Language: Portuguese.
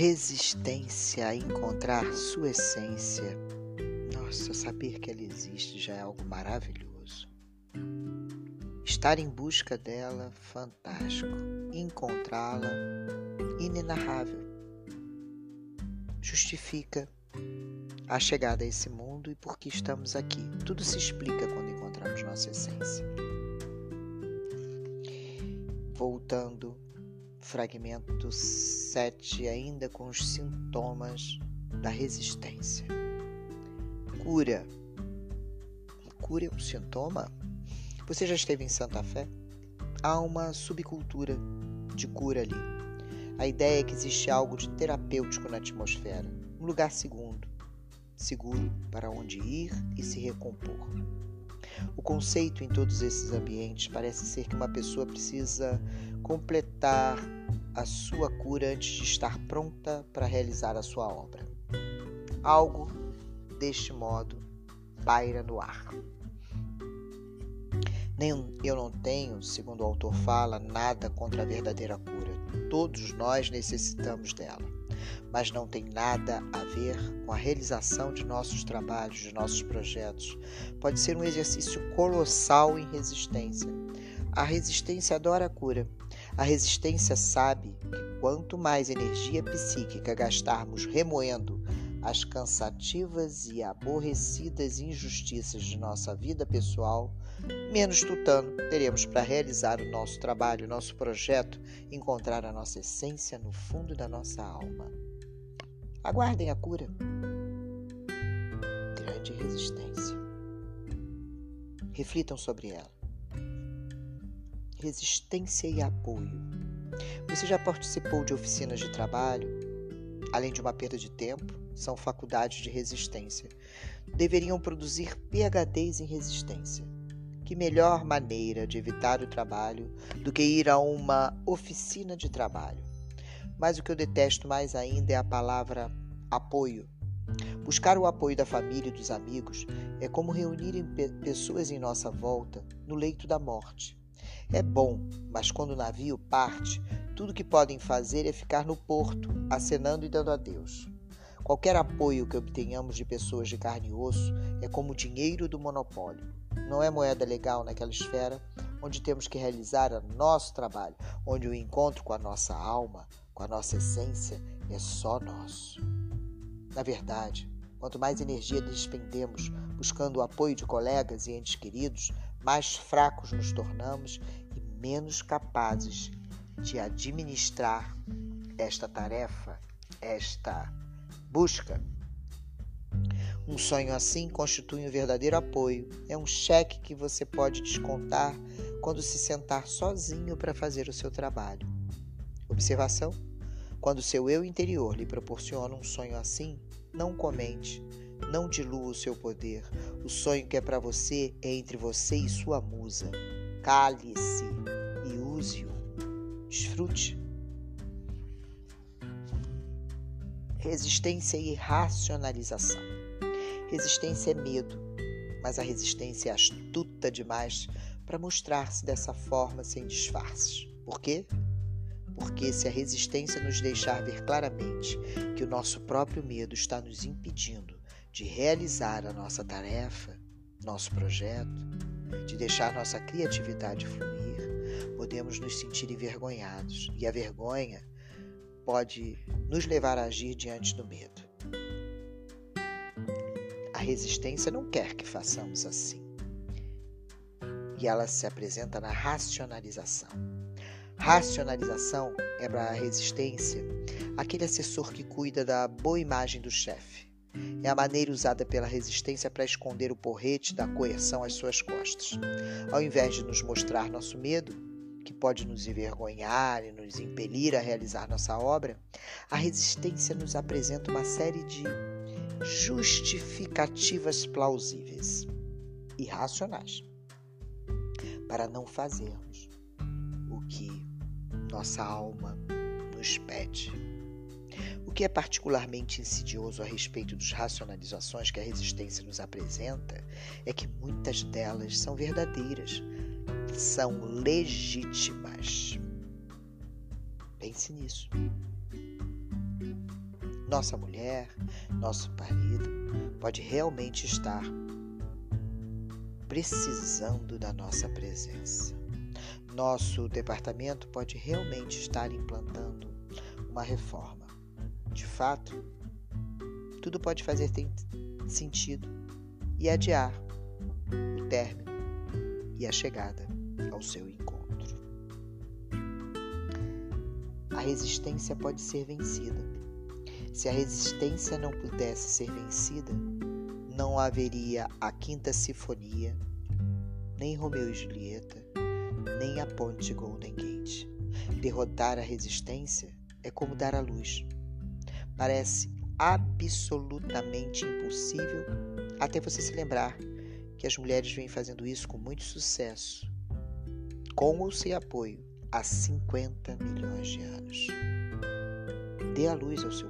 resistência a encontrar sua essência. Nossa, saber que ela existe já é algo maravilhoso. Estar em busca dela, fantástico. Encontrá-la, inenarrável. Justifica a chegada a esse mundo e por que estamos aqui. Tudo se explica quando encontramos nossa essência. Voltando fragmento 7, ainda com os sintomas da resistência. Cura. Cura é um sintoma? Você já esteve em Santa Fé? Há uma subcultura de cura ali. A ideia é que existe algo de terapêutico na atmosfera, um lugar segundo, seguro para onde ir e se recompor. O conceito em todos esses ambientes parece ser que uma pessoa precisa completar a sua cura antes de estar pronta para realizar a sua obra. Algo deste modo paira no ar. Nem eu não tenho, segundo o autor fala, nada contra a verdadeira cura. Todos nós necessitamos dela, mas não tem nada a ver com a realização de nossos trabalhos, de nossos projetos. Pode ser um exercício colossal em resistência. A resistência adora a cura a resistência sabe que quanto mais energia psíquica gastarmos remoendo as cansativas e aborrecidas injustiças de nossa vida pessoal, menos tutano teremos para realizar o nosso trabalho, o nosso projeto, encontrar a nossa essência no fundo da nossa alma. Aguardem a cura. Grande resistência. Reflitam sobre ela resistência e apoio. Você já participou de oficinas de trabalho? Além de uma perda de tempo, são faculdades de resistência. Deveriam produzir PhDs em resistência. Que melhor maneira de evitar o trabalho do que ir a uma oficina de trabalho? Mas o que eu detesto mais ainda é a palavra apoio. Buscar o apoio da família e dos amigos é como reunirem pessoas em nossa volta no leito da morte. É bom, mas quando o navio parte, tudo que podem fazer é ficar no porto, acenando e dando adeus. Qualquer apoio que obtenhamos de pessoas de carne e osso é como o dinheiro do monopólio. Não é moeda legal naquela esfera onde temos que realizar o nosso trabalho, onde o encontro com a nossa alma, com a nossa essência, é só nosso. Na verdade, quanto mais energia despendemos buscando o apoio de colegas e entes queridos, mais fracos nos tornamos e menos capazes de administrar esta tarefa, esta busca. Um sonho assim constitui um verdadeiro apoio. É um cheque que você pode descontar quando se sentar sozinho para fazer o seu trabalho. Observação: quando seu eu interior lhe proporciona um sonho assim, não comente, não dilua o seu poder. O sonho que é para você é entre você e sua musa. Cale-se e use-o. Desfrute. Resistência e racionalização. Resistência é medo, mas a resistência é astuta demais para mostrar-se dessa forma sem disfarces. Por quê? Porque se a resistência nos deixar ver claramente que o nosso próprio medo está nos impedindo de realizar a nossa tarefa, nosso projeto, de deixar nossa criatividade fluir, podemos nos sentir envergonhados e a vergonha pode nos levar a agir diante do medo. A resistência não quer que façamos assim. E ela se apresenta na racionalização. Racionalização é para a resistência aquele assessor que cuida da boa imagem do chefe é a maneira usada pela resistência para esconder o porrete da coerção às suas costas. Ao invés de nos mostrar nosso medo, que pode nos envergonhar e nos impelir a realizar nossa obra, a resistência nos apresenta uma série de justificativas plausíveis e racionais para não fazermos o que nossa alma nos pede. O que é particularmente insidioso a respeito das racionalizações que a resistência nos apresenta é que muitas delas são verdadeiras, são legítimas. Pense nisso. nossa mulher, nosso marido pode realmente estar precisando da nossa presença. Nosso departamento pode realmente estar implantando uma reforma. De fato, tudo pode fazer sentido e adiar o término e a chegada ao seu encontro. A resistência pode ser vencida. Se a resistência não pudesse ser vencida, não haveria a Quinta Sinfonia, nem Romeu e Julieta, nem a Ponte Golden Gate. Derrotar a resistência é como dar à luz. Parece absolutamente impossível até você se lembrar que as mulheres vêm fazendo isso com muito sucesso, com ou sem apoio, há 50 milhões de anos. Dê a luz ao seu